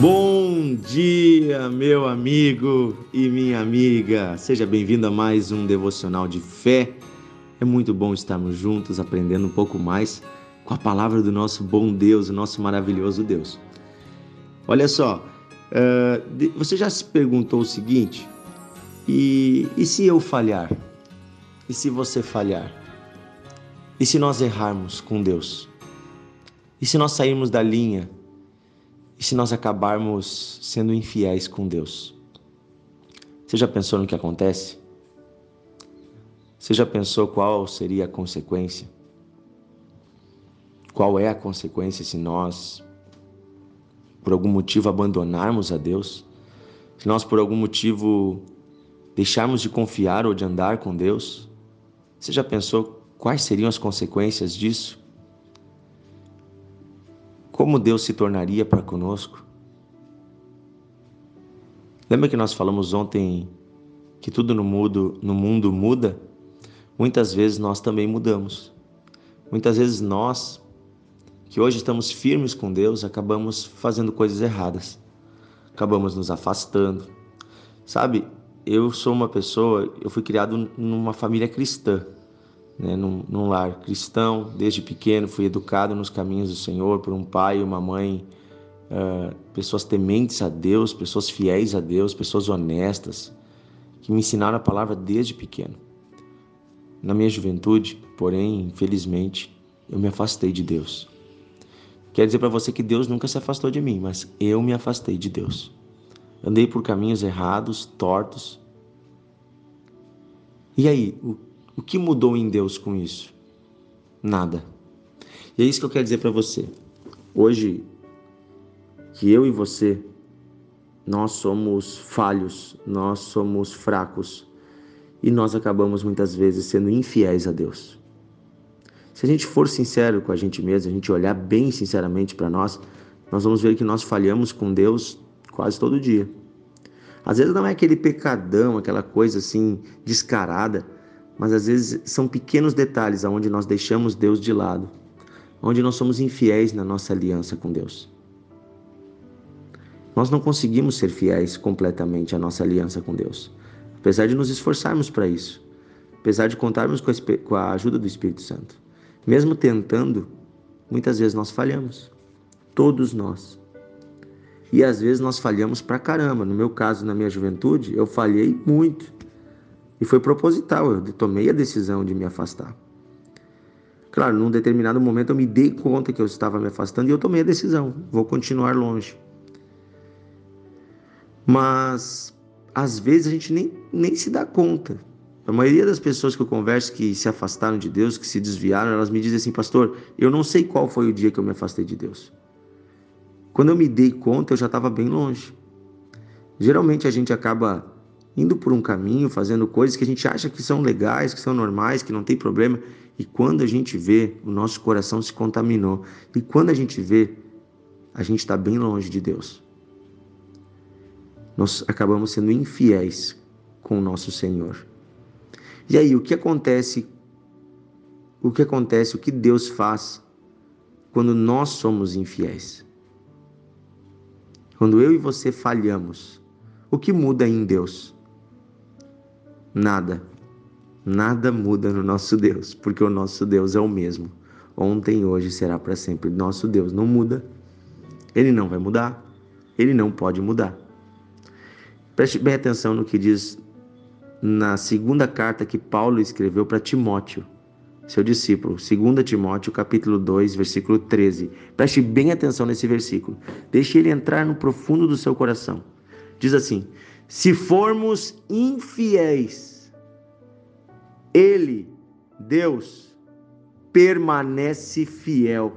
Bom dia, meu amigo e minha amiga. Seja bem-vindo a mais um devocional de fé. É muito bom estarmos juntos aprendendo um pouco mais com a palavra do nosso bom Deus, o nosso maravilhoso Deus. Olha só, uh, você já se perguntou o seguinte: e, e se eu falhar? E se você falhar? E se nós errarmos com Deus? E se nós sairmos da linha? E se nós acabarmos sendo infiéis com Deus? Você já pensou no que acontece? Você já pensou qual seria a consequência? Qual é a consequência se nós, por algum motivo, abandonarmos a Deus? Se nós, por algum motivo, deixarmos de confiar ou de andar com Deus? Você já pensou quais seriam as consequências disso? Como Deus se tornaria para conosco? Lembra que nós falamos ontem que tudo no mundo, no mundo muda? Muitas vezes nós também mudamos. Muitas vezes nós, que hoje estamos firmes com Deus, acabamos fazendo coisas erradas. Acabamos nos afastando. Sabe, eu sou uma pessoa, eu fui criado numa família cristã né, num, num, lar cristão. Desde pequeno fui educado nos caminhos do Senhor por um pai e uma mãe, uh, pessoas tementes a Deus, pessoas fiéis a Deus, pessoas honestas, que me ensinaram a palavra desde pequeno. Na minha juventude, porém, infelizmente, eu me afastei de Deus. Quero dizer para você que Deus nunca se afastou de mim, mas eu me afastei de Deus. Andei por caminhos errados, tortos. E aí, o o que mudou em Deus com isso? Nada. E é isso que eu quero dizer para você. Hoje, que eu e você, nós somos falhos, nós somos fracos e nós acabamos muitas vezes sendo infiéis a Deus. Se a gente for sincero com a gente mesmo, a gente olhar bem sinceramente para nós, nós vamos ver que nós falhamos com Deus quase todo dia. Às vezes não é aquele pecadão, aquela coisa assim descarada, mas às vezes são pequenos detalhes aonde nós deixamos Deus de lado, onde nós somos infiéis na nossa aliança com Deus. Nós não conseguimos ser fiéis completamente à nossa aliança com Deus, apesar de nos esforçarmos para isso, apesar de contarmos com a ajuda do Espírito Santo. Mesmo tentando, muitas vezes nós falhamos. Todos nós. E às vezes nós falhamos pra caramba. No meu caso, na minha juventude, eu falhei muito. E foi proposital, eu tomei a decisão de me afastar. Claro, num determinado momento eu me dei conta que eu estava me afastando e eu tomei a decisão, vou continuar longe. Mas às vezes a gente nem, nem se dá conta. A maioria das pessoas que eu converso que se afastaram de Deus, que se desviaram, elas me dizem assim, pastor, eu não sei qual foi o dia que eu me afastei de Deus. Quando eu me dei conta, eu já estava bem longe. Geralmente a gente acaba indo por um caminho, fazendo coisas que a gente acha que são legais, que são normais, que não tem problema, e quando a gente vê, o nosso coração se contaminou. E quando a gente vê, a gente está bem longe de Deus. Nós acabamos sendo infiéis com o nosso Senhor. E aí, o que acontece? O que acontece? O que Deus faz quando nós somos infiéis? Quando eu e você falhamos, o que muda em Deus? Nada. Nada muda no nosso Deus, porque o nosso Deus é o mesmo. Ontem, hoje será para sempre. Nosso Deus não muda. Ele não vai mudar. Ele não pode mudar. Preste bem atenção no que diz na segunda carta que Paulo escreveu para Timóteo, seu discípulo, 2 Timóteo, capítulo 2, versículo 13. Preste bem atenção nesse versículo. Deixe ele entrar no profundo do seu coração. Diz assim: se formos infiéis, Ele, Deus, permanece fiel,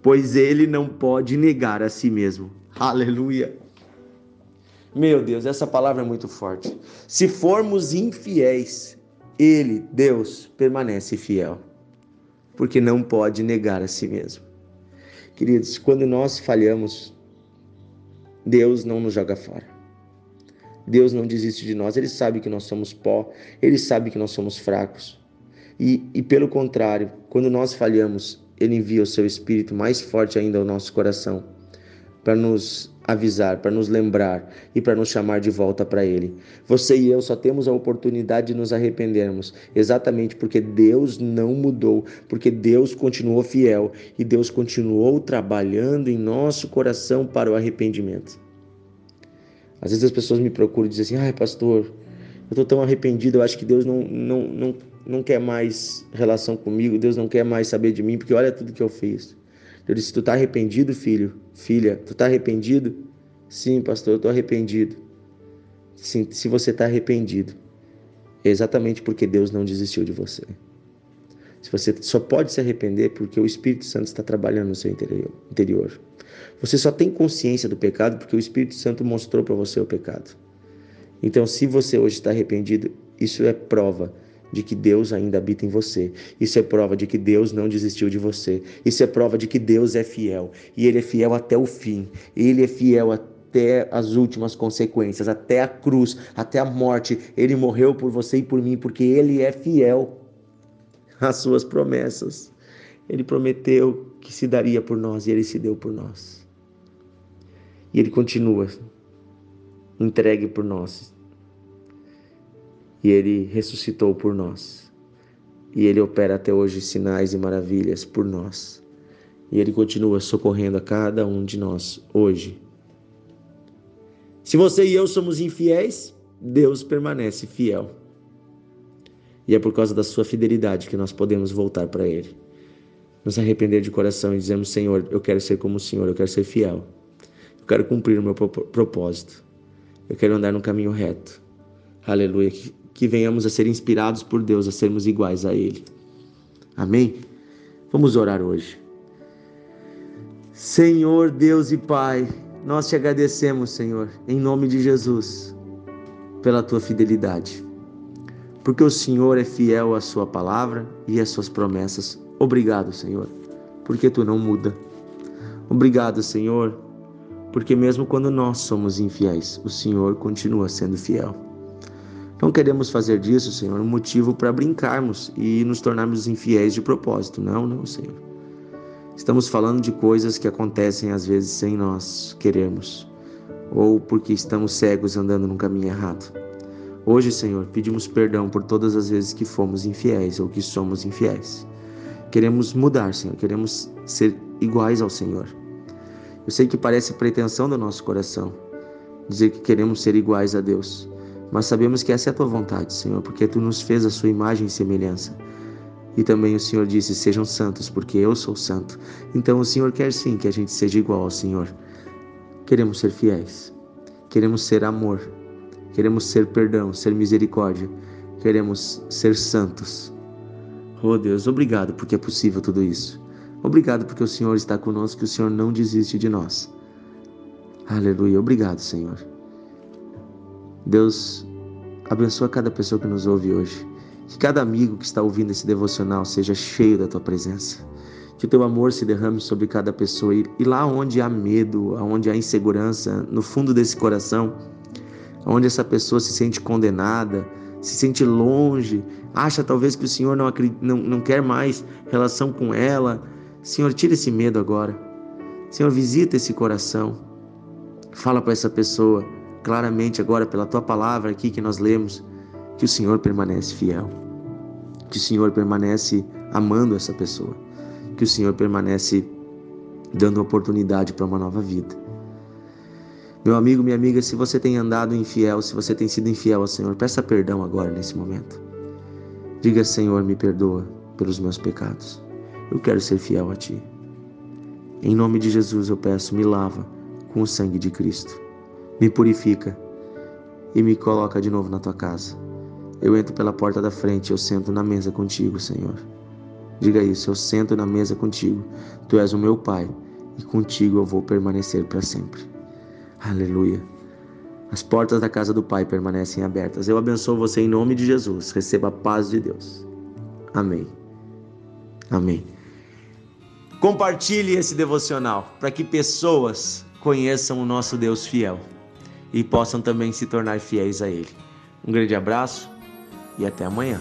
pois Ele não pode negar a si mesmo. Aleluia. Meu Deus, essa palavra é muito forte. Se formos infiéis, Ele, Deus, permanece fiel, porque não pode negar a si mesmo. Queridos, quando nós falhamos, Deus não nos joga fora. Deus não desiste de nós, Ele sabe que nós somos pó, Ele sabe que nós somos fracos. E, e pelo contrário, quando nós falhamos, Ele envia o seu Espírito mais forte ainda ao nosso coração, para nos avisar, para nos lembrar e para nos chamar de volta para Ele. Você e eu só temos a oportunidade de nos arrependermos, exatamente porque Deus não mudou, porque Deus continuou fiel e Deus continuou trabalhando em nosso coração para o arrependimento. Às vezes as pessoas me procuram e dizem assim: ai, pastor, eu estou tão arrependido, eu acho que Deus não, não, não, não quer mais relação comigo, Deus não quer mais saber de mim, porque olha tudo que eu fiz. Eu disse: Tu está arrependido, filho? Filha, tu está arrependido? Sim, pastor, eu estou arrependido. Sim, se você está arrependido, é exatamente porque Deus não desistiu de você. Se você só pode se arrepender porque o Espírito Santo está trabalhando no seu interior. Você só tem consciência do pecado porque o Espírito Santo mostrou para você o pecado. Então, se você hoje está arrependido, isso é prova de que Deus ainda habita em você. Isso é prova de que Deus não desistiu de você. Isso é prova de que Deus é fiel. E Ele é fiel até o fim. Ele é fiel até as últimas consequências, até a cruz, até a morte. Ele morreu por você e por mim, porque Ele é fiel às suas promessas. Ele prometeu que se daria por nós e Ele se deu por nós. E Ele continua entregue por nós, e ele ressuscitou por nós. E ele opera até hoje sinais e maravilhas por nós. E ele continua socorrendo a cada um de nós hoje. Se você e eu somos infiéis, Deus permanece fiel. E é por causa da sua fidelidade que nós podemos voltar para Ele. Nos arrepender de coração e dizemos: Senhor, eu quero ser como o Senhor, eu quero ser fiel. Quero cumprir o meu propósito. Eu quero andar no caminho reto. Aleluia que venhamos a ser inspirados por Deus a sermos iguais a Ele. Amém? Vamos orar hoje. Senhor Deus e Pai, nós te agradecemos, Senhor, em nome de Jesus, pela tua fidelidade. Porque o Senhor é fiel à sua palavra e às suas promessas. Obrigado, Senhor, porque tu não muda. Obrigado, Senhor, porque mesmo quando nós somos infiéis, o Senhor continua sendo fiel. Não queremos fazer disso, Senhor, um motivo para brincarmos e nos tornarmos infiéis de propósito. Não, não, Senhor. Estamos falando de coisas que acontecem às vezes sem nós querermos, ou porque estamos cegos andando num caminho errado. Hoje, Senhor, pedimos perdão por todas as vezes que fomos infiéis ou que somos infiéis. Queremos mudar, Senhor, queremos ser iguais ao Senhor. Eu sei que parece pretensão do nosso coração dizer que queremos ser iguais a Deus. Mas sabemos que essa é a tua vontade, Senhor, porque tu nos fez a sua imagem e semelhança. E também o Senhor disse: Sejam santos, porque eu sou santo. Então o Senhor quer sim que a gente seja igual ao Senhor. Queremos ser fiéis, queremos ser amor, queremos ser perdão, ser misericórdia, queremos ser santos. Oh Deus, obrigado porque é possível tudo isso. Obrigado porque o Senhor está conosco e o Senhor não desiste de nós. Aleluia. Obrigado, Senhor. Deus abençoa cada pessoa que nos ouve hoje. Que cada amigo que está ouvindo esse devocional seja cheio da tua presença. Que o teu amor se derrame sobre cada pessoa. E, lá onde há medo, onde há insegurança, no fundo desse coração, onde essa pessoa se sente condenada, se sente longe, acha talvez que o Senhor não, não, não quer mais relação com ela. Senhor, tira esse medo agora. Senhor, visita esse coração. Fala para essa pessoa claramente agora pela tua palavra aqui que nós lemos, que o Senhor permanece fiel, que o Senhor permanece amando essa pessoa, que o Senhor permanece dando oportunidade para uma nova vida. Meu amigo, minha amiga, se você tem andado infiel, se você tem sido infiel ao Senhor, peça perdão agora nesse momento. Diga, Senhor, me perdoa pelos meus pecados. Eu quero ser fiel a Ti. Em nome de Jesus eu peço, me lava com o sangue de Cristo me purifica e me coloca de novo na tua casa. Eu entro pela porta da frente, eu sento na mesa contigo, Senhor. Diga isso, eu sento na mesa contigo. Tu és o meu Pai e contigo eu vou permanecer para sempre. Aleluia. As portas da casa do Pai permanecem abertas. Eu abençoo você em nome de Jesus. Receba a paz de Deus. Amém. Amém. Compartilhe esse devocional para que pessoas conheçam o nosso Deus fiel e possam também se tornar fiéis a Ele. Um grande abraço e até amanhã.